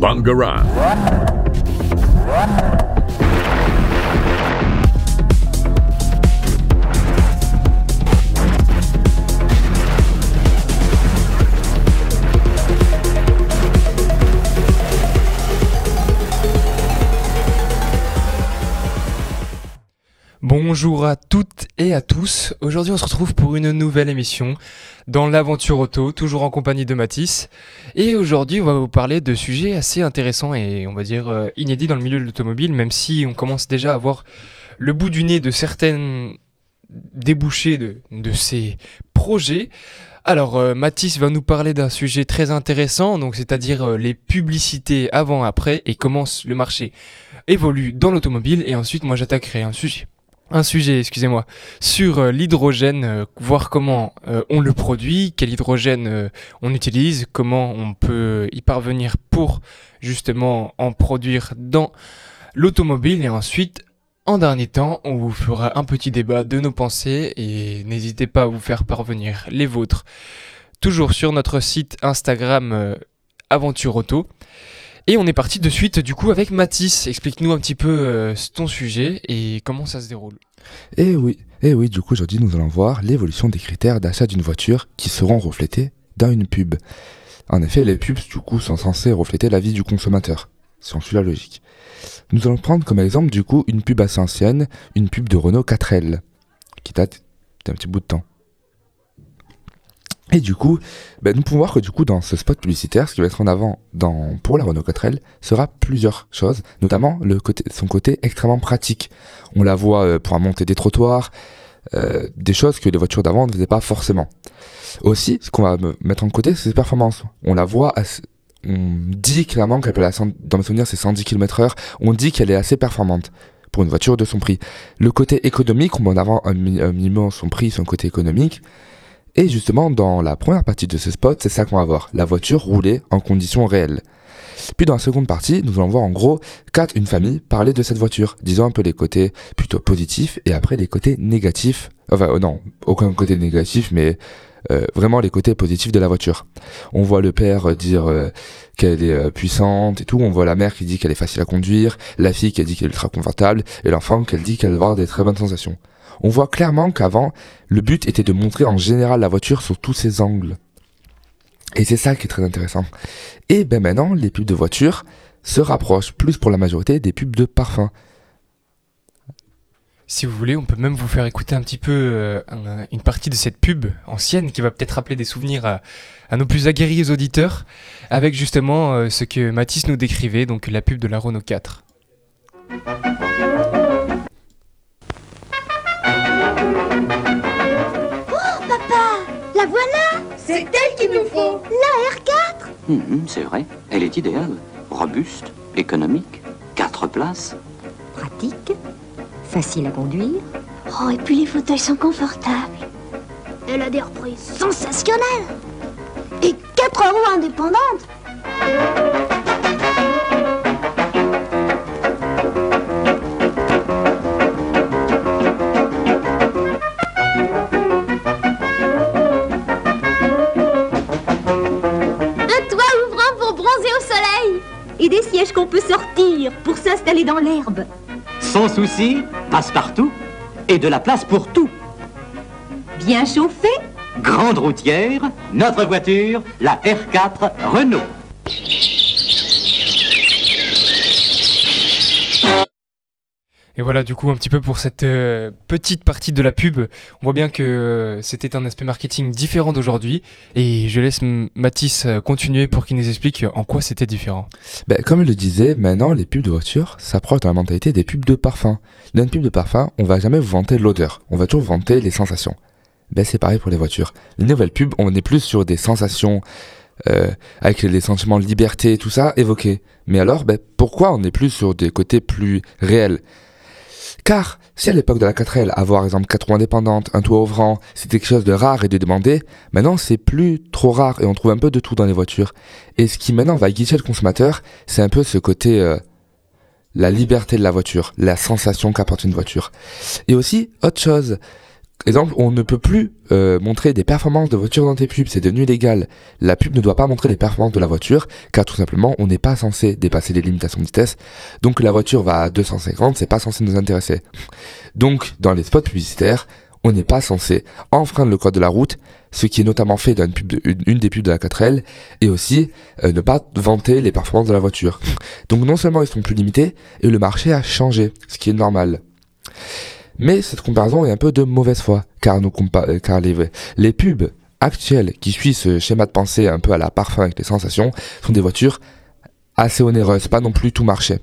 バンガラン Bonjour à toutes et à tous. Aujourd'hui, on se retrouve pour une nouvelle émission dans l'aventure auto, toujours en compagnie de Matisse. Et aujourd'hui, on va vous parler de sujets assez intéressants et on va dire euh, inédits dans le milieu de l'automobile, même si on commence déjà à voir le bout du nez de certaines débouchés de, ces projets. Alors, euh, Mathis va nous parler d'un sujet très intéressant, donc c'est-à-dire euh, les publicités avant-après et comment le marché évolue dans l'automobile. Et ensuite, moi, j'attaquerai un sujet un sujet, excusez-moi, sur euh, l'hydrogène, euh, voir comment euh, on le produit, quel hydrogène on utilise, comment on peut y parvenir pour justement en produire dans l'automobile et ensuite en dernier temps, on vous fera un petit débat de nos pensées et n'hésitez pas à vous faire parvenir les vôtres toujours sur notre site Instagram Aventure Auto. Et on est parti de suite du coup avec Mathis. Explique-nous un petit peu euh, ton sujet et comment ça se déroule. Eh oui, eh oui, du coup aujourd'hui nous allons voir l'évolution des critères d'achat d'une voiture qui seront reflétés dans une pub. En effet, les pubs du coup sont censées refléter la vie du consommateur, si on suit la logique. Nous allons prendre comme exemple du coup une pub assez ancienne, une pub de Renault 4L, qui date d'un petit bout de temps. Et du coup, ben, nous pouvons voir que du coup, dans ce spot publicitaire, ce qui va être en avant dans, pour la Renault 4L sera plusieurs choses, notamment le côté, son côté extrêmement pratique. On la voit euh, pour monter des trottoirs, euh, des choses que les voitures d'avant ne faisaient pas forcément. Aussi, ce qu'on va mettre en côté, c'est ses performances. On la voit, on dit clairement qu'elle peut, la, dans mes souvenirs, c'est 110 km heure. On dit qu'elle est assez performante pour une voiture de son prix. Le côté économique, on met en avant un, un minimum son prix, son côté économique. Et justement, dans la première partie de ce spot, c'est ça qu'on va voir, la voiture roulée en conditions réelles. Puis dans la seconde partie, nous allons voir en gros quatre une famille parler de cette voiture, disons un peu les côtés plutôt positifs et après les côtés négatifs. Enfin oh non, aucun côté négatif, mais euh, vraiment les côtés positifs de la voiture. On voit le père dire euh, qu'elle est euh, puissante et tout, on voit la mère qui dit qu'elle est facile à conduire, la fille qui dit qu'elle est ultra confortable et l'enfant qui dit qu'elle va avoir des très bonnes sensations on voit clairement qu'avant, le but était de montrer en général la voiture sur tous ses angles. Et c'est ça qui est très intéressant. Et ben maintenant, les pubs de voiture se rapprochent plus pour la majorité des pubs de parfum. Si vous voulez, on peut même vous faire écouter un petit peu euh, une partie de cette pub ancienne qui va peut-être rappeler des souvenirs à, nos plus aguerris auditeurs, avec justement euh, ce que Mathis nous décrivait, donc la pub de la Renault 4. La voilà C'est elle qu'il nous faut La R4 hum, C'est vrai, elle est idéale. Robuste, économique, quatre places. Pratique, facile à conduire. Oh, et puis les fauteuils sont confortables. Elle a des reprises sensationnelles. Et quatre roues indépendantes. et des sièges qu'on peut sortir pour s'installer dans l'herbe. Sans souci, passe-partout et de la place pour tout. Bien chauffé Grande routière, notre voiture, la R4 Renault. Et voilà, du coup, un petit peu pour cette euh, petite partie de la pub, on voit bien que euh, c'était un aspect marketing différent d'aujourd'hui. Et je laisse Mathis euh, continuer pour qu'il nous explique en quoi c'était différent. Ben, comme je le disais, maintenant, les pubs de voiture s'approchent dans la mentalité des pubs de parfum. Dans une pub de parfum, on va jamais vous vanter l'odeur, on va toujours vanter les sensations. Ben, c'est pareil pour les voitures. Les nouvelles pubs, on est plus sur des sensations, avec les sentiments de liberté et tout ça évoqués. Mais alors, ben, pourquoi on est plus sur des côtés plus réels? Car si à l'époque de la 4L, avoir exemple 4 roues indépendantes, un toit ouvrant, c'était quelque chose de rare et de demandé, maintenant c'est plus trop rare et on trouve un peu de tout dans les voitures. Et ce qui maintenant va guicher le consommateur, c'est un peu ce côté euh, la liberté de la voiture, la sensation qu'apporte une voiture. Et aussi, autre chose, Exemple, on ne peut plus euh, montrer des performances de voiture dans tes pubs, c'est devenu légal. La pub ne doit pas montrer les performances de la voiture, car tout simplement, on n'est pas censé dépasser les limitations de vitesse. Donc la voiture va à 250, c'est pas censé nous intéresser. Donc, dans les spots publicitaires, on n'est pas censé enfreindre le code de la route, ce qui est notamment fait dans une, pub de- des pubs de la 4L, et aussi euh, ne pas vanter les performances de la voiture. Donc non seulement ils sont plus limités, et le marché a changé, ce qui est normal. Mais cette comparaison est un peu de mauvaise foi, car, euh, les, les pubs actuelles qui suivent ce schéma de pensée un peu à la parfum avec les sensations sont des voitures assez onéreuses, pas non plus tout marché.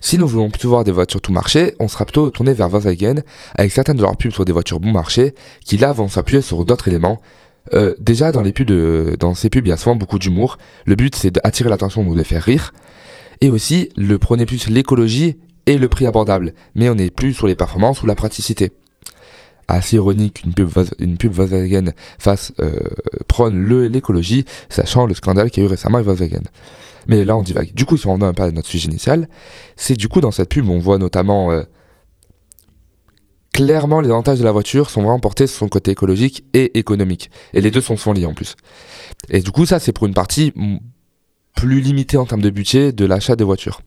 Si nous voulons plutôt voir des voitures tout marché, on sera plutôt tourné vers Volkswagen, avec certaines de leurs pubs sur des voitures bon marché, qui là vont s'appuyer sur d'autres éléments. Euh, déjà dans les pubs dans ces pubs, il y a souvent beaucoup d'humour. Le but c'est d'attirer l'attention, de faire rire. Et aussi, le prenez plus l'écologie et le prix abordable, mais on n'est plus sur les performances ou la praticité. Assez ironique qu'une pub, une pub Volkswagen fasse euh, prône l'écologie, sachant le scandale qu'il y a eu récemment avec Volkswagen. Mais là, on divague. Du coup, si on revient un peu à notre sujet initial, c'est du coup dans cette pub, on voit notamment euh, clairement les avantages de la voiture sont vraiment portés sur son côté écologique et économique. Et les deux sont souvent liés en plus. Et du coup, ça, c'est pour une partie plus limitée en termes de budget de l'achat des voitures.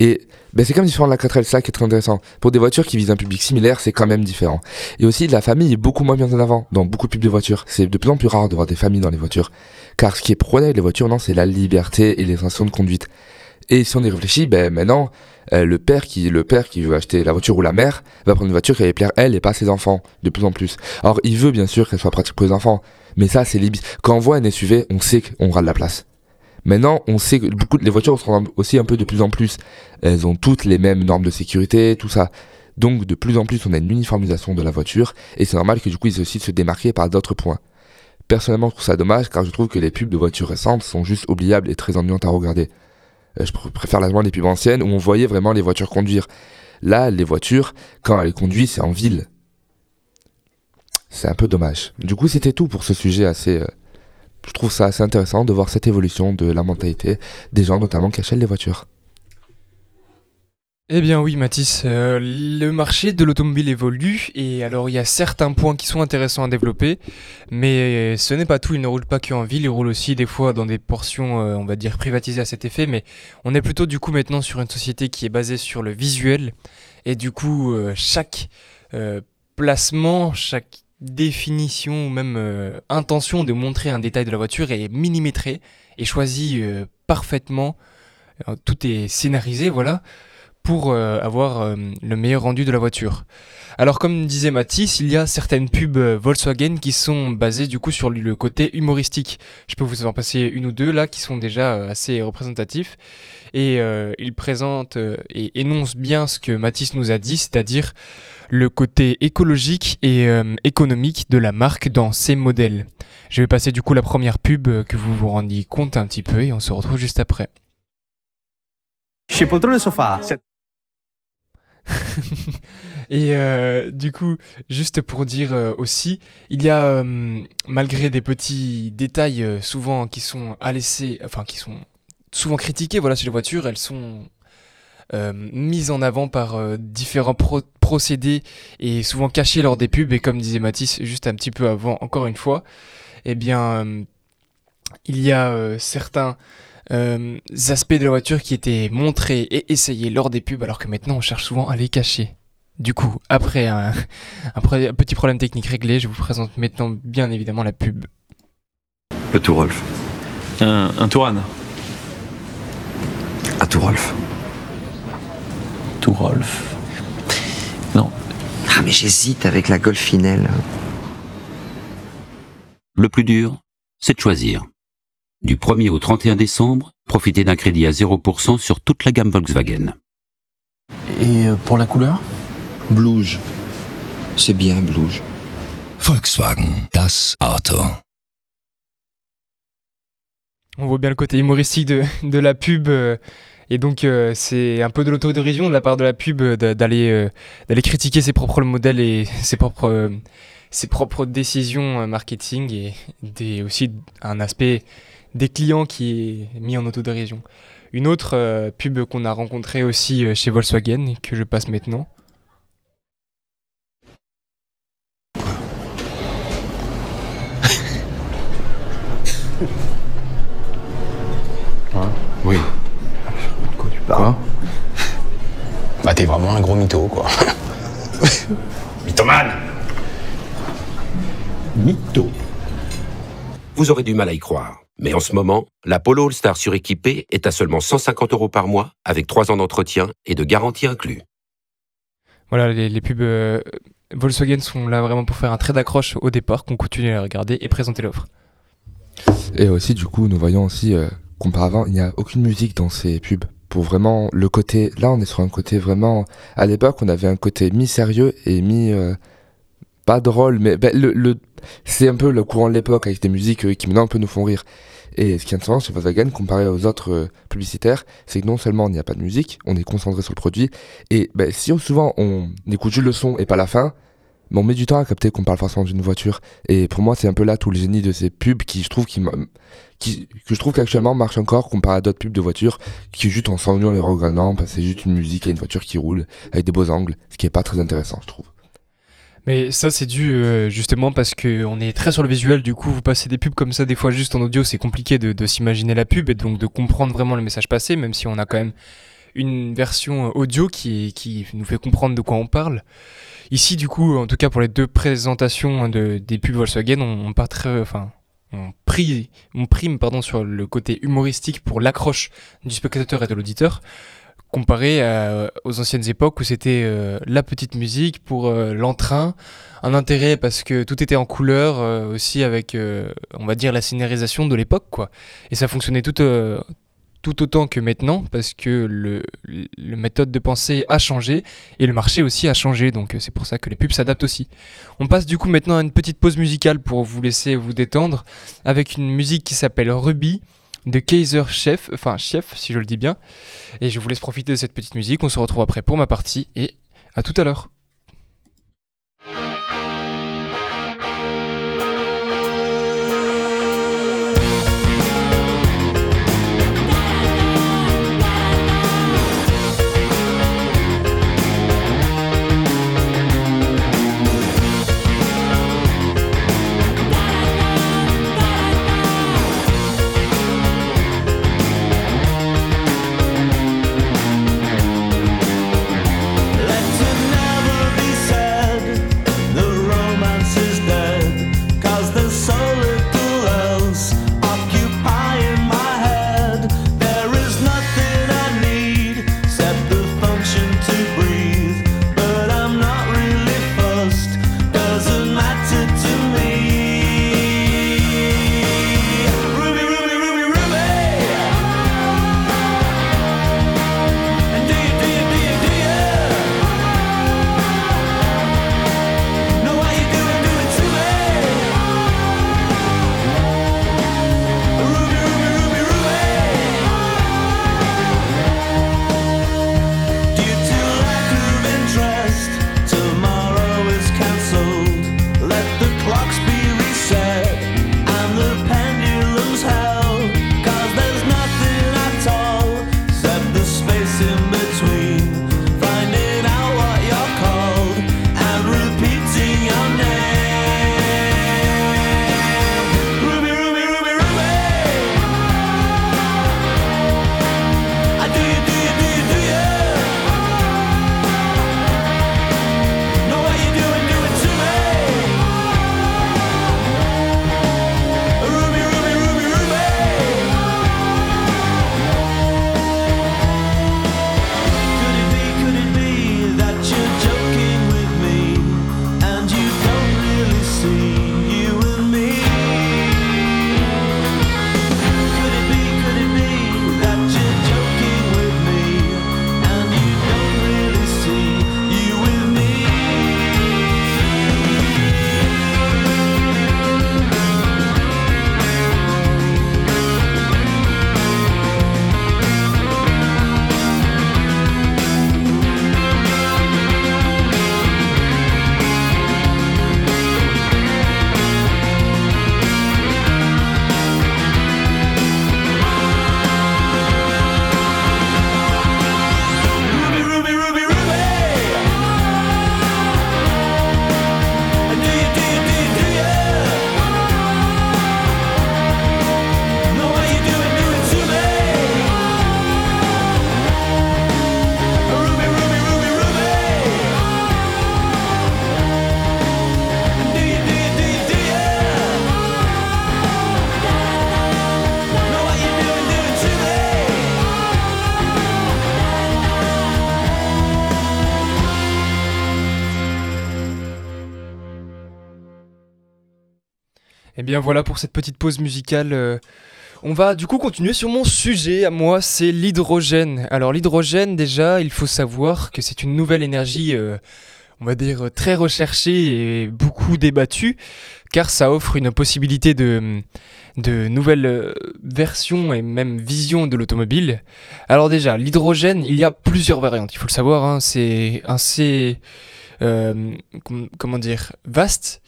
Et ben, c'est comme différent de la 4L, ça qui est très intéressant. Pour des voitures qui visent un public similaire, c'est quand même différent. Et aussi, la famille est beaucoup moins bien en avant dans beaucoup de pubs de voitures. C'est de plus en plus rare de voir des familles dans les voitures. Car ce qui est prôné avec les voitures, non, c'est la liberté et les sensations de conduite. Et si on y réfléchit, ben maintenant, euh, le père qui le père qui veut acheter la voiture ou la mère va prendre une voiture qui va plaire elle et pas ses enfants de plus en plus. Alors il veut bien sûr qu'elle soit pratique pour les enfants, mais ça c'est limite. Quand on voit un SUV, on sait qu'on aura de la place. Maintenant, on sait que beaucoup de les voitures rendent aussi un peu de plus en plus. Elles ont toutes les mêmes normes de sécurité, tout ça. Donc de plus en plus, on a une uniformisation de la voiture et c'est normal que du coup ils aussi se démarquer par d'autres points. Personnellement, je trouve ça dommage car je trouve que les pubs de voitures récentes sont juste oubliables et très ennuyantes à regarder. Euh, Je pr- préfère largement les pubs anciennes où on voyait vraiment les voitures conduire. Là, les voitures, quand elles conduisent, c'est en ville. C'est un peu dommage. Du coup, c'était tout pour ce sujet assez. euh, je trouve ça assez intéressant de voir cette évolution de la mentalité des gens, notamment qui achètent les voitures. Eh bien oui Mathis, euh, le marché de l'automobile évolue et alors il y a certains points qui sont intéressants à développer, mais ce n'est pas tout, il ne roule pas qu'en ville, il roule aussi des fois dans des portions euh, on va dire privatisées à cet effet, mais on est plutôt du coup maintenant sur une société qui est basée sur le visuel et du coup euh, chaque placement, chaque définition ou même euh, intention de montrer un détail de la voiture est millimétrée et choisie euh, parfaitement, Euh, tout est scénarisé voilà pour avoir le meilleur rendu de la voiture. Alors comme disait Mathis, il y a certaines pubs Volkswagen qui sont basées du coup sur le côté humoristique. Je peux vous en passer une ou deux là qui sont déjà assez représentatifs et ils présentent et énoncent bien ce que Mathis nous a dit, c'est-à-dire le côté écologique et euh, économique de la marque dans ses modèles. Je vais passer du coup la première pub euh, que vous vous rendiez compte un petit peu et on se retrouve juste après. Chez Poltrone Sofa, Et euh, du coup, juste pour dire euh, aussi, il y a euh, malgré des petits détails euh, souvent qui sont à laisser, enfin qui sont souvent critiqués, voilà, chez les voitures, elles sont euh, mises en avant par euh, différents pro- procédés et souvent cachées lors des pubs. Et comme disait Mathis juste un petit peu avant, encore une fois, eh bien, euh, il y a euh, certains euh, aspects de la voiture qui étaient montrés et essayés lors des pubs, alors que maintenant on cherche souvent à les cacher. Du coup, après un, un un petit problème technique réglé, je vous présente maintenant bien évidemment la pub. Le tout Rolf. un, un Touran. À tout Rolf. Non. Ah mais j'hésite avec la Golfinelle. Le plus dur, c'est de choisir. Du 1er au 31 décembre, profitez d'un crédit à 0% sur toute la gamme Volkswagen. Et euh, pour la couleur? Blouge. C'est bien Blouge. Volkswagen, das Auto. On voit bien le côté humoristique de, de la pub. euh, et donc, euh, c'est un peu de l'autodérision de la part de la pub euh, d'a- d'aller euh, d'aller critiquer ses propres modèles et ses propres, euh, ses propres décisions euh, marketing et des, aussi un aspect des clients qui est mis en autodérision. Une autre pub qu'on a rencontrée aussi chez Volkswagen que je passe maintenant. Bah t'es vraiment un gros mytho, quoi. Mythomane Mytho. Vous aurez du mal à y croire. Mais en ce moment, la Polo All-Star suréquipée est à seulement 150 euros par mois, avec 3 ans d'entretien et de garantie inclus. Voilà, les, les pubs euh, Volkswagen sont là vraiment pour faire un trait d'accroche au départ, qu'on continue à regarder et présenter l'offre. Et aussi, du coup, nous voyons aussi euh, qu'auparavant, il n'y a aucune musique dans ces pubs. Pour vraiment le côté. Là, on est sur un côté vraiment. À l'époque, on avait un côté mi-sérieux et mi. euh, pas drôle, mais ben, le, le- c'est un peu le courant de l'époque avec des musiques euh, qui maintenant un peu nous font rire. Et ce qui est intéressant chez Volkswagen, comparé aux autres euh, publicitaires, c'est que non seulement il n'y a pas de musique, on est concentré sur le produit, et ben, si souvent on écoute juste le son et pas la fin, mais on met du temps à capter qu'on parle forcément d'une voiture. Et pour moi, c'est un peu là tout le génie de ces pubs qui, je trouve, qui, que je trouve qu'actuellement marche encore comparé à d'autres pubs de voitures qui juste en s'ennuyant les regardant, parce que c'est juste une musique et une voiture qui roule avec des beaux angles, ce qui est pas très intéressant, je trouve. Mais ça, c'est dû euh, justement parce que on est très sur le visuel. Du coup, vous passez des pubs comme ça, des fois juste en audio, c'est compliqué de s'imaginer la pub et donc de comprendre vraiment le message passé, même si on a quand même une version euh, audio qui, nous fait comprendre de quoi on parle. Ici, du coup, en tout cas pour les deux présentations hein, de, des pubs Volkswagen, on, part très, enfin, on, prime pardon sur le côté humoristique pour l'accroche du spectateur et de l'auditeur comparé à- aux anciennes époques où c'était euh, la petite musique pour euh, l'entrain, un intérêt parce que tout était en couleur euh, aussi avec, euh, on va dire, la scénarisation de l'époque, quoi. Et ça fonctionnait tout, euh, tout autant que maintenant parce que le, méthode de pensée a changé et le marché aussi a changé, donc euh, c'est pour ça que les pubs s'adaptent aussi. On passe du coup maintenant à une petite pause musicale pour vous laisser vous détendre avec une musique qui s'appelle Ruby de Kaiser Chef, enfin Chef si je le dis bien. Et je vous laisse profiter de cette petite musique. On se retrouve après pour ma partie et à tout à l'heure. Bien voilà pour cette petite pause musicale. euh, on va du coup continuer sur mon sujet à moi, c'est l'hydrogène. Alors l'hydrogène déjà, il faut savoir que c'est une nouvelle énergie, euh, on va dire très recherchée et beaucoup débattue, car ça offre une possibilité de, nouvelles euh, versions et même visions de l'automobile. Alors déjà, l'hydrogène, il y a plusieurs variantes, il faut le savoir, hein, c'est assez, com- comment dire, vaste.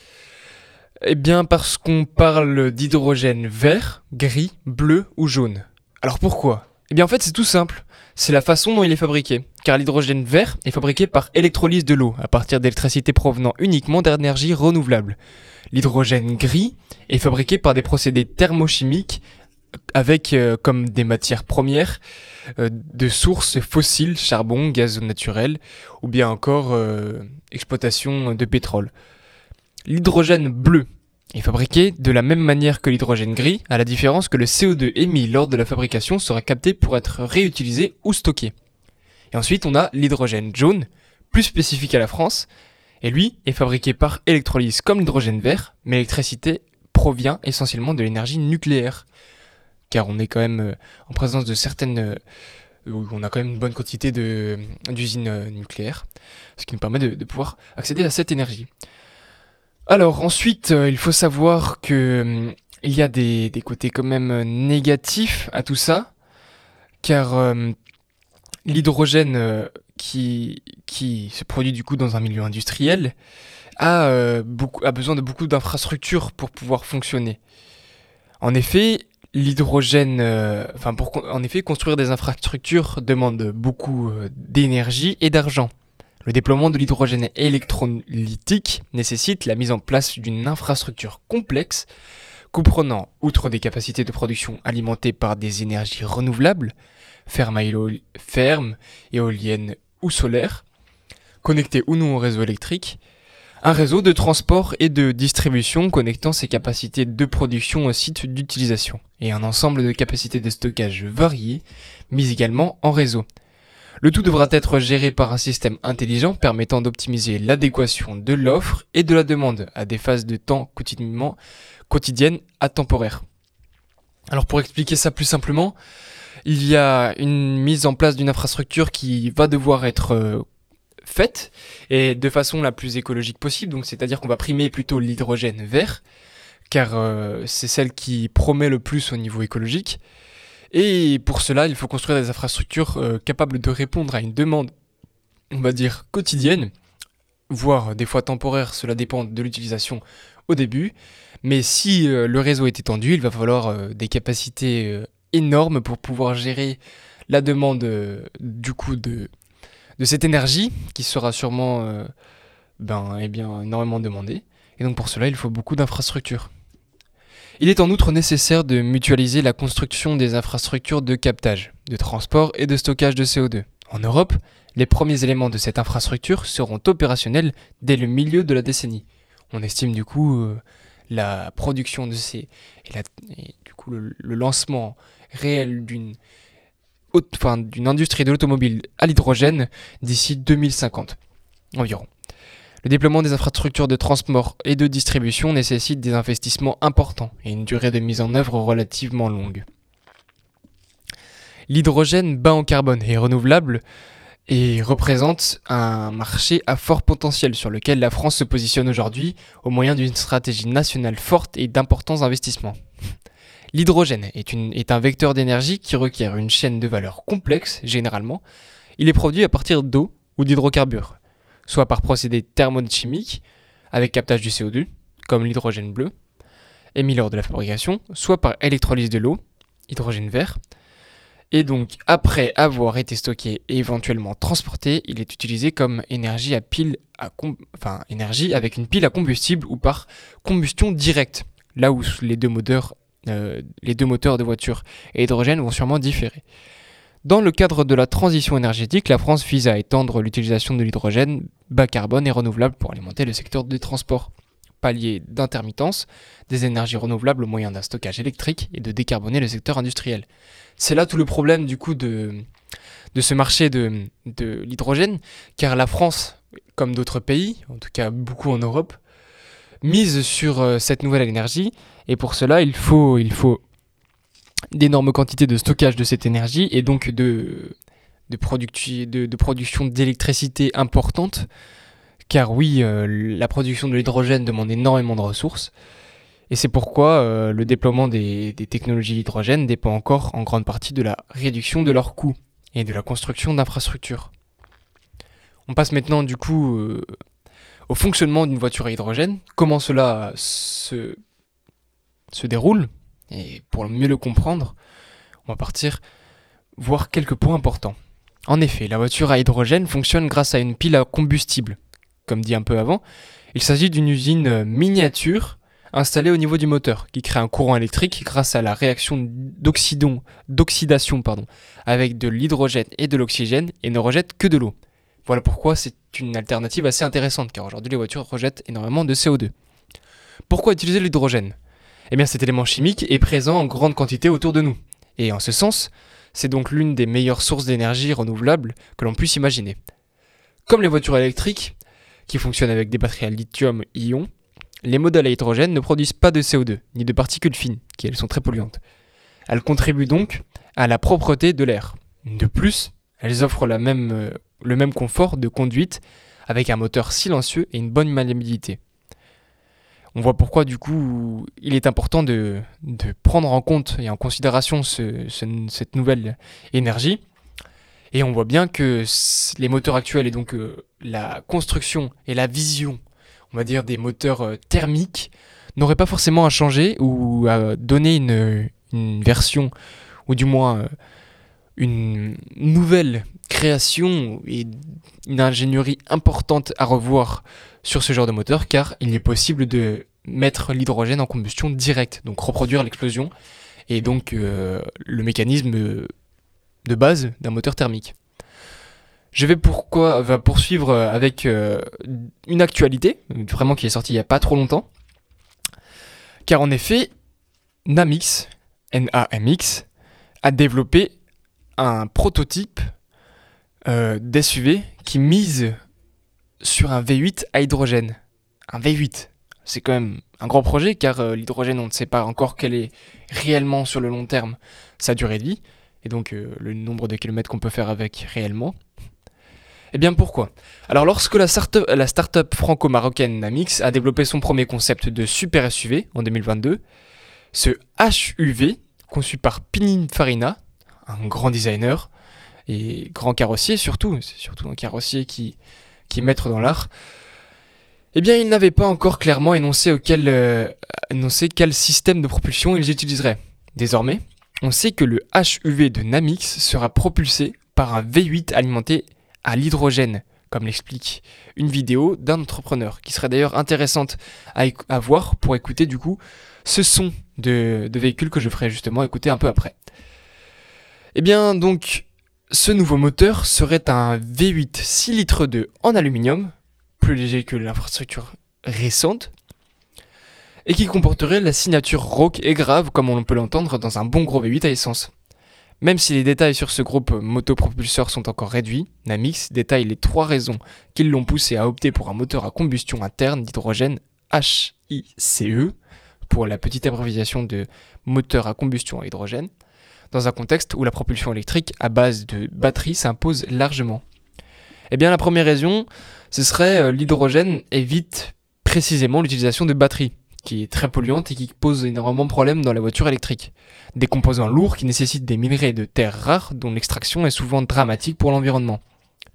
Eh bien parce qu'on parle d'hydrogène vert, gris, bleu ou jaune. Alors pourquoi? Eh bien en fait c'est tout simple, c'est la façon dont il est fabriqué. Car l'hydrogène vert est fabriqué par électrolyse de l'eau, à partir d'électricité provenant uniquement d'énergie renouvelable. L'hydrogène gris est fabriqué par des procédés thermochimiques avec euh, comme des matières premières euh, de sources fossiles, charbon, gaz naturel, ou bien encore euh, exploitation de pétrole. L'hydrogène bleu est fabriqué de la même manière que l'hydrogène gris, à la différence que le CO2 émis lors de la fabrication sera capté pour être réutilisé ou stocké. Et ensuite, on a l'hydrogène jaune, plus spécifique à la France, et lui est fabriqué par électrolyse comme l'hydrogène vert, mais l'électricité provient essentiellement de l'énergie nucléaire. Car on est quand même euh, en présence de certaines... euh, on a quand même une bonne quantité d'usines euh, nucléaires, ce qui nous permet de- de pouvoir accéder à cette énergie. Alors ensuite, euh, il faut savoir que hum, il y a des, côtés quand même euh, négatifs à tout ça, car euh, l'hydrogène euh, qui, qui se produit du coup dans un milieu industriel a, besoin de beaucoup d'infrastructures pour pouvoir fonctionner. En effet, l'hydrogène, enfin pour en effet construire des infrastructures demande beaucoup d'énergie et d'argent. Le déploiement de l'hydrogène électrolytique nécessite la mise en place d'une infrastructure complexe comprenant, outre des capacités de production alimentées par des énergies renouvelables, fermes, fermes, éoliennes ou solaires, connectées ou non au réseau électrique, un réseau de transport et de distribution connectant ces capacités de production au site d'utilisation, et un ensemble de capacités de stockage variées, mises également en réseau. Le tout devra être géré par un système intelligent permettant d'optimiser l'adéquation de l'offre et de la demande à des phases de temps quotidiennes à temporaires. Alors pour expliquer ça plus simplement, il y a une mise en place d'une infrastructure qui va devoir être euh, faite et de façon la plus écologique possible, donc c'est-à-dire qu'on va primer plutôt l'hydrogène vert car euh, c'est celle qui promet le plus au niveau écologique. Et pour cela, il faut construire des infrastructures euh, capables de répondre à une demande, on va dire, quotidienne, voire des fois temporaire, cela dépend de l'utilisation au début. Mais si euh, le réseau est étendu, il va falloir euh, des capacités énormes pour pouvoir gérer la demande du coup de, de cette énergie qui sera sûrement ben, eh bien, énormément demandée. Et donc pour cela, il faut beaucoup d'infrastructures. Il est en outre nécessaire de mutualiser la construction des infrastructures de captage, de transport et de stockage de CO2. En Europe, les premiers éléments de cette infrastructure seront opérationnels dès le milieu de la décennie. On estime du coup euh, la production de ces et, du coup le, lancement réel d'une d'une industrie de l'automobile à l'hydrogène d'ici 2050 environ. Le déploiement des infrastructures de transport et de distribution nécessite des investissements importants et une durée de mise en œuvre relativement longue. L'hydrogène bas en carbone et renouvelable et représente un marché à fort potentiel sur lequel la France se positionne aujourd'hui au moyen d'une stratégie nationale forte et d'importants investissements. L'hydrogène est, est un vecteur d'énergie qui requiert une chaîne de valeur complexe généralement. Il est produit à partir d'eau ou d'hydrocarbures soit par procédé thermochimique avec captage du CO2, comme l'hydrogène bleu, émis lors de la fabrication, soit par électrolyse de l'eau, hydrogène vert. Et donc, après avoir été stocké et éventuellement transporté, il est utilisé comme énergie avec une pile à combustible ou par combustion directe, là où les deux moteurs, euh, les deux moteurs de voiture et hydrogène vont sûrement différer. Dans le cadre de la transition énergétique, la France vise à étendre l'utilisation de l'hydrogène bas carbone et renouvelable pour alimenter le secteur des transports, pallier d'intermittence des énergies renouvelables au moyen d'un stockage électrique et de décarboner le secteur industriel. C'est là tout le problème du coup de, de ce marché de, de l'hydrogène, car la France, comme d'autres pays, en tout cas beaucoup en Europe, mise sur euh, cette nouvelle énergie. Et pour cela, il faut, il faut d'énormes quantités de stockage de cette énergie et donc de, de, de, production d'électricité importante. Car oui, euh, la production de l'hydrogène demande énormément de ressources. Et c'est pourquoi euh, le déploiement des, technologies d'hydrogène dépend encore en grande partie de la réduction de leurs coûts et de la construction d'infrastructures. On passe maintenant du coup euh, au fonctionnement d'une voiture à hydrogène, comment cela se, se déroule, et pour mieux le comprendre, on va partir voir quelques points importants. En effet, la voiture à hydrogène fonctionne grâce à une pile à combustible. Comme dit un peu avant, il s'agit d'une usine miniature installée au niveau du moteur, qui crée un courant électrique grâce à la réaction d'oxydation avec de l'hydrogène et de l'oxygène et ne rejette que de l'eau. Voilà pourquoi c'est une alternative assez intéressante, car aujourd'hui les voitures rejettent énormément de CO2. Pourquoi utiliser l'hydrogène? Eh bien cet élément chimique est présent en grande quantité autour de nous. Et en ce sens, c'est donc l'une des meilleures sources d'énergie renouvelable que l'on puisse imaginer. Comme les voitures électriques, qui fonctionnent avec des batteries à lithium-ion, les modèles à hydrogène ne produisent pas de CO2, ni de particules fines, qui elles sont très polluantes. Elles contribuent donc à la propreté de l'air. De plus, elles offrent euh, le même confort de conduite avec un moteur silencieux et une bonne maniabilité. On voit pourquoi du coup il est important de, prendre en compte et en considération ce- ce- cette nouvelle énergie. Et on voit bien que les moteurs actuels et donc euh, la construction et la vision, on va dire des moteurs euh, thermiques, n'auraient pas forcément à changer ou à donner une, une version, ou du moins euh, une nouvelle création et une ingénierie importante à revoir sur ce genre de moteur car il est possible de mettre l'hydrogène en combustion directe, donc reproduire l'explosion et donc euh, le mécanisme de base d'un moteur thermique. Je vais pourquoi va poursuivre avec euh, une actualité, vraiment qui est sortie il n'y a pas trop longtemps, car en effet, Namix, N-A-M-X, a développé un prototype euh, d'SUV qui mise sur un V8 à hydrogène. Un V8, c'est quand même un grand projet car euh, l'hydrogène, on ne sait pas encore quelle est réellement sur le long terme sa durée de vie et donc euh, le nombre de kilomètres qu'on peut faire avec réellement. Eh bien pourquoi? Alors lorsque la start-up, la start-up franco-marocaine Namix a développé son premier concept de super SUV en 2022, ce HUV, conçu par Pininfarina, un grand designer et grand carrossier surtout, c'est surtout un carrossier qui, qui est maître dans l'art, eh bien il n'avait pas encore clairement énoncé, auquel, euh, quel système de propulsion ils utiliseraient. Désormais, on sait que le HUV de Namix sera propulsé par un V8 alimenté à l'hydrogène, comme l'explique une vidéo d'un entrepreneur, qui serait d'ailleurs intéressante à voir pour écouter du coup ce son de, de véhicule que je ferai justement écouter un peu après. Eh bien donc, ce nouveau moteur serait un V8 6 litres 2 en aluminium, plus léger que l'infrastructure récente, et qui comporterait la signature rauque et grave comme on peut l'entendre dans un bon gros V8 à essence. Même si les détails sur ce groupe motopropulseur sont encore réduits, Namix détaille les trois raisons qui l'ont poussé à opter pour un moteur à combustion interne d'hydrogène HICE, pour la petite abréviation de moteur à combustion à hydrogène, dans un contexte où la propulsion électrique à base de batterie s'impose largement. Eh bien la première raison, ce serait euh, l'hydrogène évite précisément l'utilisation de batteries, qui est très polluante et qui pose énormément de problèmes dans la voiture électrique. Des composants lourds qui nécessitent des minerais de terres rares dont l'extraction est souvent dramatique pour l'environnement.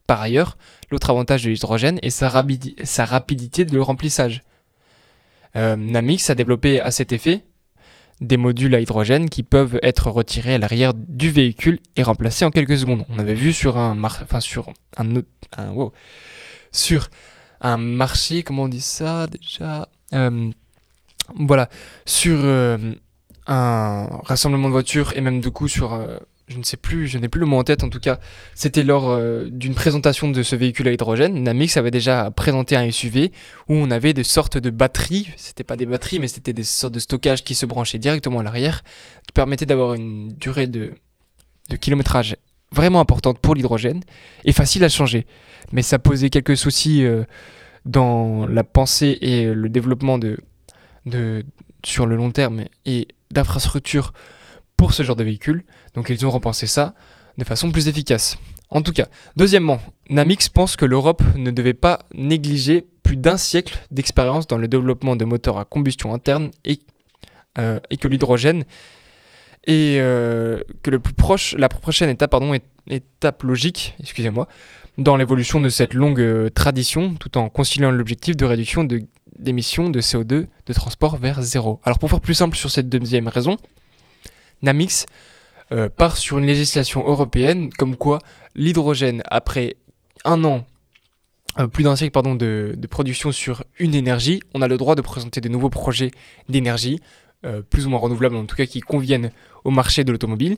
Par ailleurs, l'autre avantage de l'hydrogène est sa, rapidi- sa rapidité de le remplissage. Euh, Namix a développé à cet effet des modules à hydrogène qui peuvent être retirés à l'arrière du véhicule et remplacés en quelques secondes. On avait vu sur un marché, comment on dit ça déjà Euh, Voilà, sur euh, un rassemblement de voitures et même du coup sur euh, je ne sais plus, je n'ai plus le mot en tête en tout cas, c'était lors euh, d'une présentation de ce véhicule à hydrogène. Namix avait déjà présenté un SUV où on avait des sortes de batteries, c'était pas des batteries mais c'était des sortes de stockage qui se branchaient directement à l'arrière, qui permettaient d'avoir une durée de, kilométrage vraiment importante pour l'hydrogène et facile à changer. Mais ça posait quelques soucis euh, dans la pensée et le développement de, sur le long terme et d'infrastructures pour ce genre de véhicule. Donc ils ont repensé ça de façon plus efficace. En tout cas, deuxièmement, Namix pense que l'Europe ne devait pas négliger plus d'un siècle d'expérience dans le développement de moteurs à combustion interne et, euh, que l'hydrogène et euh, que le plus proche, la prochaine étape, étape logique, excusez-moi, dans l'évolution de cette longue euh, tradition, tout en conciliant l'objectif de réduction d'émissions de, CO2 de transport vers zéro. Alors pour faire plus simple sur cette deuxième raison, Namix euh, part sur une législation européenne comme quoi l'hydrogène, après un an, plus d'un siècle pardon, de, production sur une énergie, on a le droit de présenter de nouveaux projets d'énergie, plus ou moins renouvelables en tout cas, qui conviennent au marché de l'automobile.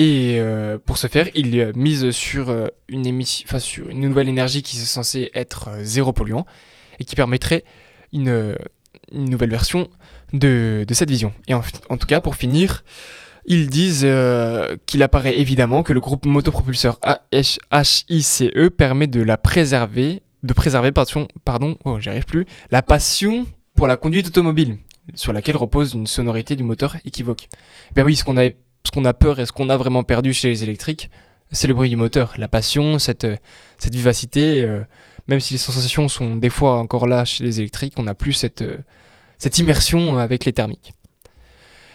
Et euh, pour ce faire, il mise sur, euh, une sur une nouvelle énergie qui est censée être euh, zéro polluant et qui permettrait une, nouvelle version de, cette vision. Et en, tout cas, pour finir, ils disent qu'il apparaît évidemment que le groupe motopropulseur HICE permet de la préserver, de préserver, pardon, pardon oh, j'arrive plus, la passion pour la conduite automobile sur laquelle repose une sonorité du moteur équivoque. Ben oui, ce qu'on a, ce qu'on a peur et ce qu'on a vraiment perdu chez les électriques, c'est le bruit du moteur, la passion, cette, cette vivacité. Euh, même si les sensations sont des fois encore là chez les électriques, on n'a plus cette, euh, cette immersion avec les thermiques.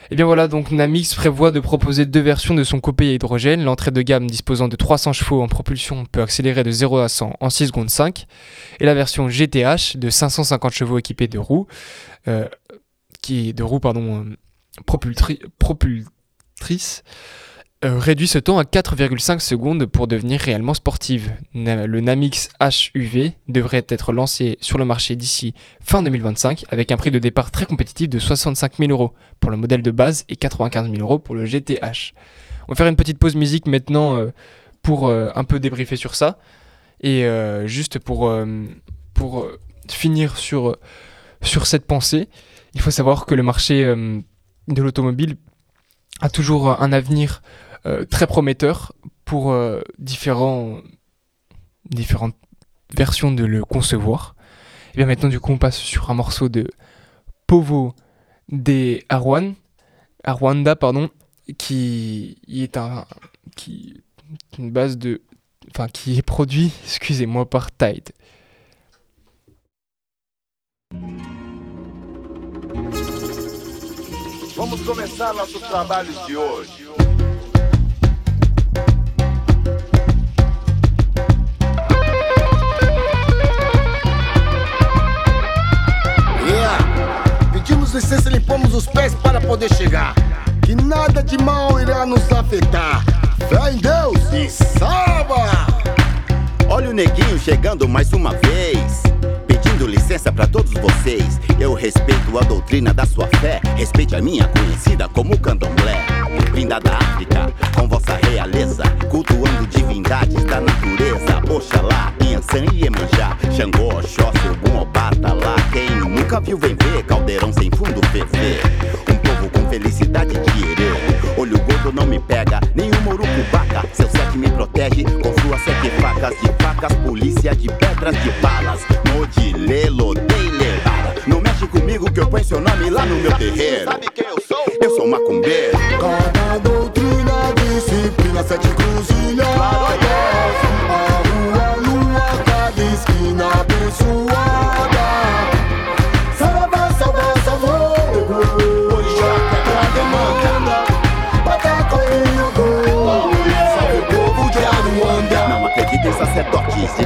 Et eh bien voilà, donc Namix prévoit de proposer deux versions de son coupé à hydrogène. L'entrée de gamme disposant de 300 chevaux en propulsion peut accélérer de 0 à 100 en 6 secondes 5. Et la version GTH de 550 chevaux équipée de roues euh, qui est de roues euh, propultrice, euh, réduit ce temps à 4,5 secondes pour devenir réellement sportive. Le Namix HUV devrait être lancé sur le marché d'ici fin 2025 avec un prix de départ très compétitif de 65 000 euros pour le modèle de base et 95 000 euros pour le GTH. On va faire une petite pause musique maintenant euh, pour un peu débriefer sur ça et juste pour, pour finir sur, sur cette pensée. Il faut savoir que le marché euh, de l'automobile a toujours un avenir euh, très prometteur pour euh, différents, différentes versions de le concevoir. Et bien maintenant, du coup, on passe sur un morceau de Povo des Arwan, Arwanda, pardon, qui est un, qui, une base de, enfin, qui est produit, excusez-moi, par Tide. Vamos começar nossos trabalhos de hoje. Poder chegar. Que nada de mal irá nos afetar. Fé em Deus e salva! Olha o neguinho chegando mais uma vez pedindo licença para todos vocês. Eu respeito a doutrina da sua fé, respeite a minha conhecida como candomblé. Vinda da África, com vossa realeza, cultuando divindades da natureza. Oxalá, Inhansã e Iemanjá, Xangô, Oxóssi, Ogum, Obata, lá. Quem nunca viu vem ver, caldeirão sem fundo ferver. Um felicidade de herê. Olho gordo não me pega, nenhum morucubaca. Seu sete me protege com suas sete facas de facas, polícia de pedras de balas. Modile, lodei, levada. Não mexe comigo que eu ponho seu nome lá no meu terreiro. Sabe quem eu sou? Eu sou macumbeiro. Cada doutrina, disciplina, sete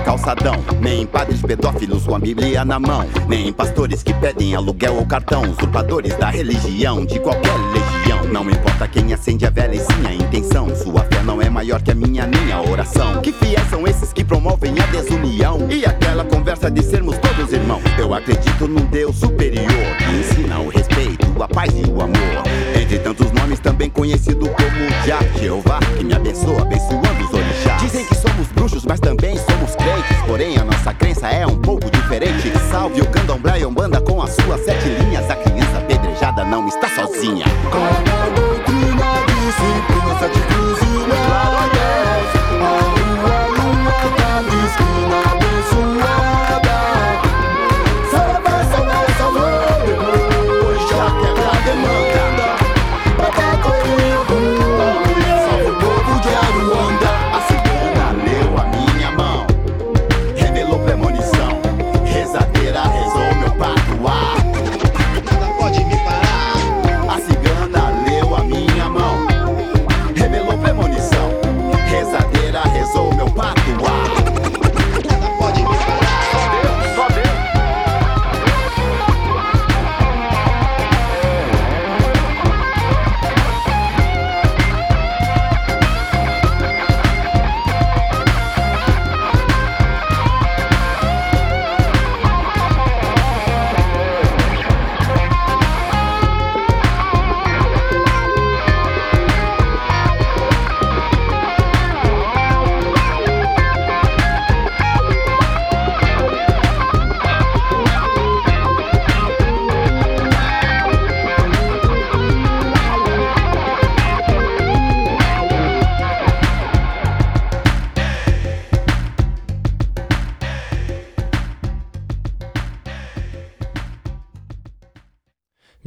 calçadão, nem em padres pedófilos com a Bíblia na mão, nem em pastores que pedem aluguel ou cartão, usurpadores da religião de qualquer legião. Não importa quem acende a vela e sim a intenção. Sua fé não é maior que a minha, minha oração. Que fiéis são esses que promovem a desunião e aquela conversa de sermos todos irmãos? Eu acredito num Deus superior que ensina o respeito, a paz e o amor. Entre tantos nomes, também conhecido como Jah Jeová, que me abençoa, abençoando os orixás. Dizem que somos bruxos, mas também somos crentes. Porém, a nossa crença é um pouco diferente. Salve o candomblé e umbanda com as suas sete linhas. A criança apedrejada não está sozinha. Cada doutrina, disciplina, sete cruzilhas. A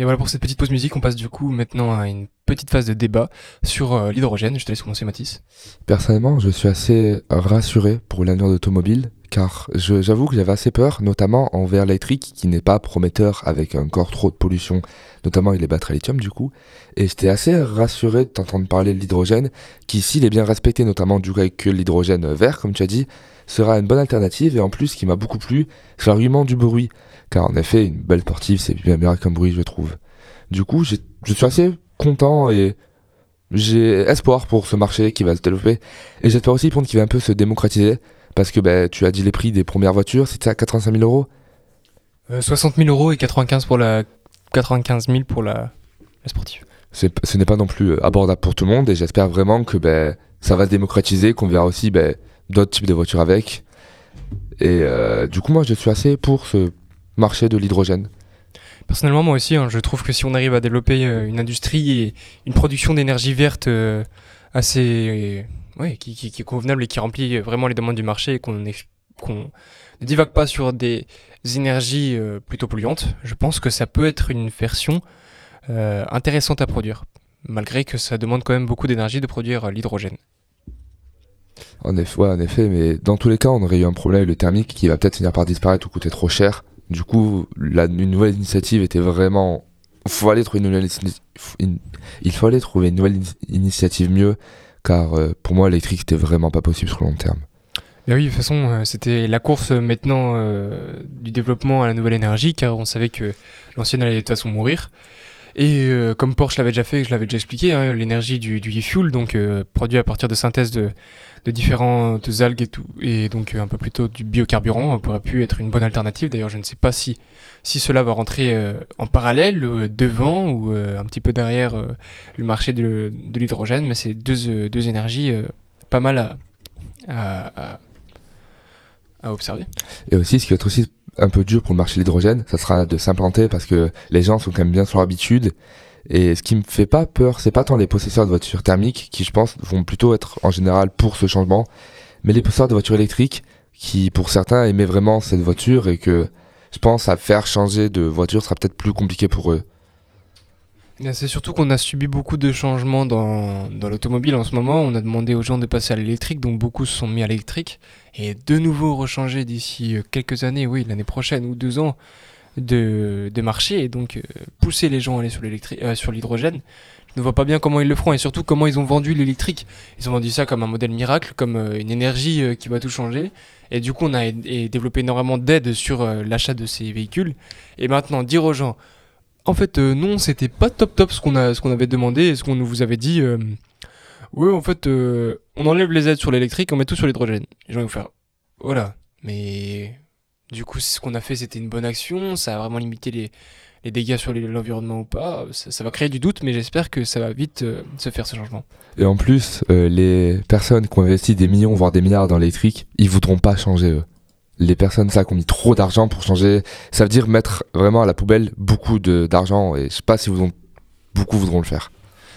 Et voilà pour cette petite pause musique, on passe du coup maintenant à une petite phase de débat sur euh, l'hydrogène. Je te laisse commencer Mathis. Personnellement, je suis assez rassuré pour l'avenir d'automobile, car j'avoue que j'avais assez peur, notamment envers l'électrique, qui n'est pas prometteur avec encore trop de pollution, notamment les batteries lithium du coup. Et j'étais assez rassuré de t'entendre parler de l'hydrogène, qui s'il est bien respecté, notamment du coup avec l'hydrogène vert, comme tu as dit, sera une bonne alternative. Et en plus, ce qui m'a beaucoup plu, c'est l'argument du bruit, car en effet, une belle sportive, c'est bien meilleur qu'un bruit, je trouve. Du coup, je suis assez content et j'ai espoir pour ce marché qui va se développer. Et j'espère aussi pour qu'il va un peu se démocratiser. Parce que bah, tu as dit les prix des premières voitures, c'était à 85 000 euros? Euh, 60 000 euros et 95 pour la 95 000 pour la, la sportive. C'est- Ce n'est pas non plus euh, abordable pour tout le monde. Et j'espère vraiment que bah, ça va se démocratiser, qu'on verra aussi bah, d'autres types de voitures avec. Et euh, du coup, moi, je suis assez pour ce marché de l'hydrogène. Personnellement, moi aussi, hein, je trouve que si on arrive à développer euh, une industrie et une production d'énergie verte euh, assez, qui, est convenable et qui remplit vraiment les demandes du marché et qu'on ne divague pas sur des énergies euh, plutôt polluantes, je pense que ça peut être une version intéressante à produire, malgré que ça demande quand même beaucoup d'énergie de produire l'hydrogène. En effet, en effet, mais dans tous les cas, on aurait eu un problème avec le thermique qui va peut-être finir par disparaître ou coûter trop cher. Du coup, une nouvelle initiative était vraiment. Il fallait trouver une nouvelle trouver une nouvelle ini- initiative mieux, car euh, pour moi, l'électrique, c'était vraiment pas possible sur le long terme. Oui, de toute façon, euh, c'était la course euh, maintenant du développement à la nouvelle énergie, car on savait que l'ancienne allait de toute façon mourir. Et euh, comme Porsche l'avait déjà fait, je l'avais déjà expliqué, hein, l'énergie du, du e-fuel, donc euh, produit à partir de synthèse de, différentes algues et donc euh, un peu plutôt du biocarburant, euh, aurait pu être une bonne alternative. D'ailleurs, je ne sais pas si, si cela va rentrer en parallèle, devant ou un petit peu derrière le marché de, l'hydrogène, mais c'est deux, deux énergies pas mal à, à- à observer. Et aussi, ce qui va être aussi un peu dur pour le marché de l'hydrogène, ça sera de s'implanter parce que les gens sont quand même bien sur l'habitude. Et ce qui me fait pas peur, c'est pas tant les possesseurs de voitures thermiques qui, je pense, vont plutôt être en général pour ce changement, mais les possesseurs de voitures électriques qui, pour certains, aimaient vraiment cette voiture et que je pense à faire changer de voiture sera peut-être plus compliqué pour eux. C'est surtout qu'on a subi beaucoup de changements dans, dans l'automobile en ce moment. On a demandé aux gens de passer à l'électrique, donc beaucoup se sont mis à l'électrique. Et de nouveau rechanger d'ici euh, quelques années, oui, l'année prochaine ou deux ans, de, de marché. Et donc euh, pousser les gens à aller euh, sur l'hydrogène. Je ne vois pas bien comment ils le feront et surtout comment ils ont vendu l'électrique. Ils ont vendu ça comme un modèle miracle, comme une énergie qui va tout changer. Et du coup, on a développé énormément d'aides sur l'achat de ces véhicules. Et maintenant, dire aux gens, en fait, euh, non, c'était pas top top ce qu'on avait demandé et ce qu'on vous avait dit. euh, ouais, en fait, euh, on enlève les aides sur l'électrique, on met tout sur l'hydrogène. Les gens vont faire, voilà. Mais du coup, ce qu'on a fait, c'était une bonne action. Ça a vraiment limité les, dégâts sur l'environnement ou pas. Ça, ça va créer du doute, mais j'espère que ça va vite euh, se faire ce changement. Et en plus, les personnes qui ont investi des millions, voire des milliards dans l'électrique, ils voudront pas changer eux. Les personnes, ça, qui ont mis trop d'argent pour changer, ça veut dire mettre vraiment à la poubelle beaucoup d'argent et je sais pas si beaucoup voudront le faire.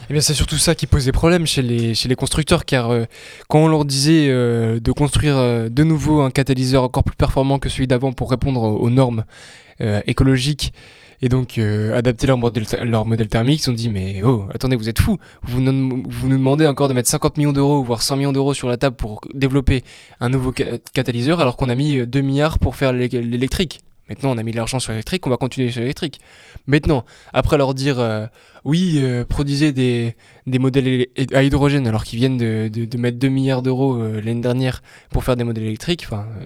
Eh bien, c'est surtout ça qui posait problème chez les, chez les constructeurs, car euh, quand on leur disait euh, de construire euh, de nouveau un catalyseur encore plus performant que celui d'avant pour répondre aux, normes écologiques et donc euh, adapter leur modèle, thermique, ils ont dit mais oh, attendez, vous êtes fous, vous nous, demandez encore de mettre 50 millions d'euros, voire 100 millions d'euros sur la table pour développer un nouveau ca- catalyseur, alors qu'on a mis euh, 2 milliards pour faire l'é- l'électrique. Maintenant, on a mis de l'argent sur l'électrique, on va continuer sur l'électrique. Maintenant, après leur dire euh, oui, euh, produisez des, des modèles à hydrogène alors qu'ils viennent de, de, de mettre 2 milliards d'euros euh, l'année dernière pour faire des modèles électriques, enfin, euh,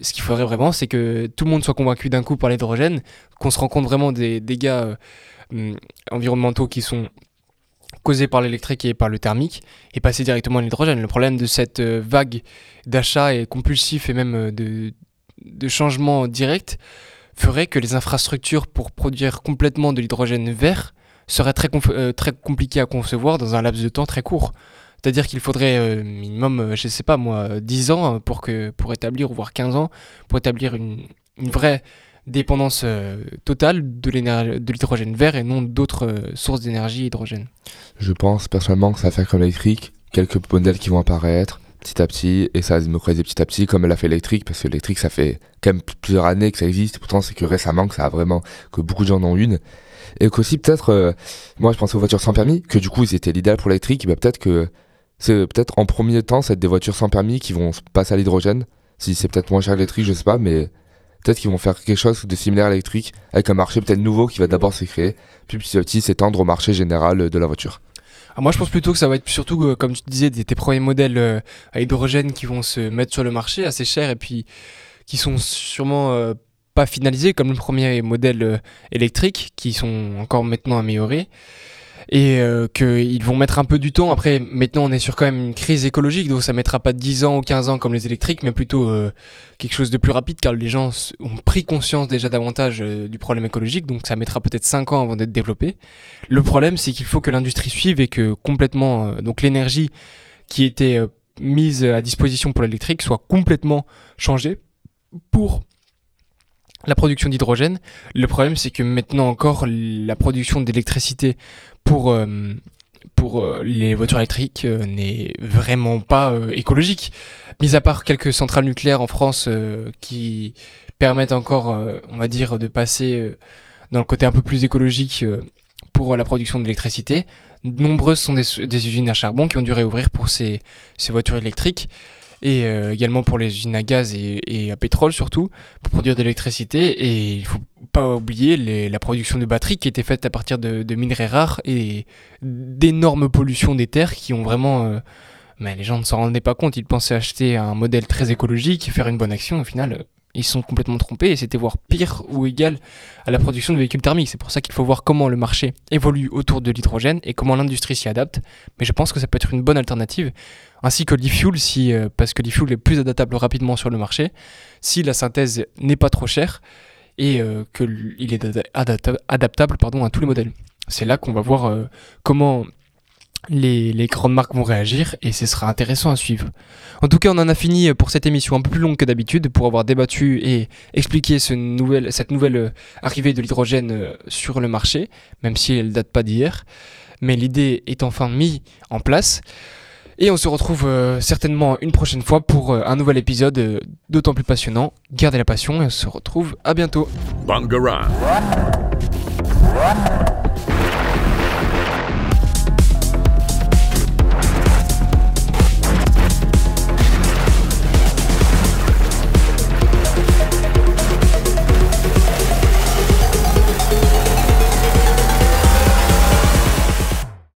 ce qu'il faudrait vraiment, c'est que tout le monde soit convaincu d'un coup par l'hydrogène, qu'on se rend compte vraiment des dégâts euh, hum, environnementaux qui sont causés par l'électrique et par le thermique, et passer directement à l'hydrogène. Le problème de cette euh, vague d'achat et compulsif et même euh, de, changement direct ferait que les infrastructures pour produire complètement de l'hydrogène vert seraient très compliquées à concevoir dans un laps de temps très court. C'est-à-dire qu'il faudrait euh, minimum, euh, je sais pas moi, euh, 10 ans euh, pour, que, pour établir, ou voire 15 ans, pour établir une, vraie dépendance totale de l'hydrogène vert et non d'autres sources d'énergie hydrogène. Je pense personnellement que ça va faire comme l'électrique, quelques modèles qui vont apparaître petit à petit et ça va se démocratiser petit à petit comme elle a fait l'électrique parce que l'électrique ça fait quand même plusieurs années que ça existe et pourtant c'est que récemment que ça a vraiment que beaucoup de gens en ont une Et qu'aussi peut-être, moi je pensais aux voitures sans permis, que du coup ils étaient l'idéal pour l'électrique, bah, peut-être que c'est peut-être en premier temps, c'est des voitures sans permis qui vont passer à l'hydrogène. Si c'est peut-être moins cher l'électrique, je sais pas, mais peut-être qu'ils vont faire quelque chose de similaire à l'électrique, avec un marché peut-être nouveau qui va d'abord se créer, puis petit à petit s'étendre au marché général de la voiture. Ah, moi, je pense plutôt que ça va être surtout, euh, comme tu disais, des, tes premiers modèles euh, à hydrogène qui vont se mettre sur le marché assez cher et puis qui sont sûrement euh, pas finalisés comme le premier modèle électrique, qui sont encore maintenant améliorés et euh, qu'ils vont mettre un peu du temps. Après, maintenant, on est sur quand même une crise écologique, donc ça mettra pas 10 ans ou 15 ans comme les électriques, mais plutôt euh, quelque chose de plus rapide, car les gens ont pris conscience déjà davantage euh, du problème écologique, donc ça mettra peut-être 5 ans avant d'être développé. Le problème, c'est qu'il faut que l'industrie suive et que complètement, donc l'énergie qui était mise à disposition pour l'électrique soit complètement changée pour la production d'hydrogène. Le problème, c'est que maintenant encore, la production d'électricité pour, euh, pour euh, les voitures électriques euh, n'est vraiment pas écologique. Mis à part quelques centrales nucléaires en France qui permettent encore, on va dire, de passer dans le côté un peu plus écologique pour la production d'électricité. Nombreuses sont des, des usines à charbon qui ont dû réouvrir pour ces, ces voitures électriques et euh, également pour les usines à gaz et, et à pétrole surtout pour produire de l'électricité et il faut pas oublier la production de batteries qui était faite à partir de, minerais rares et d'énormes pollutions des terres qui ont vraiment euh, mais les gens ne s'en rendaient pas compte ils pensaient acheter un modèle très écologique faire une bonne action au final euh, ils sont complètement trompés et c'était voire pire ou égal à la production de véhicules thermiques. C'est pour ça qu'il faut voir comment le marché évolue autour de l'hydrogène et comment l'industrie s'y adapte. Mais je pense que ça peut être une bonne alternative, ainsi que l'e-fuel, si, euh, parce que l'e-fuel est plus adaptable rapidement sur le marché, si la synthèse n'est pas trop chère et euh, qu'il est ada- adapta- adaptable pardon, à tous les modèles. C'est là qu'on va voir euh, comment les, grandes marques vont réagir et ce sera intéressant à suivre. En tout cas, on en a fini pour cette émission un peu plus longue que d'habitude pour avoir débattu et expliqué cette nouvelle euh, arrivée de l'hydrogène sur le marché, même si elle date pas d'hier. Mais l'idée est enfin mise en place. Et on se retrouve euh, certainement une prochaine fois pour euh, un nouvel épisode euh, d'autant plus passionnant. Gardez la passion et on se retrouve à bientôt.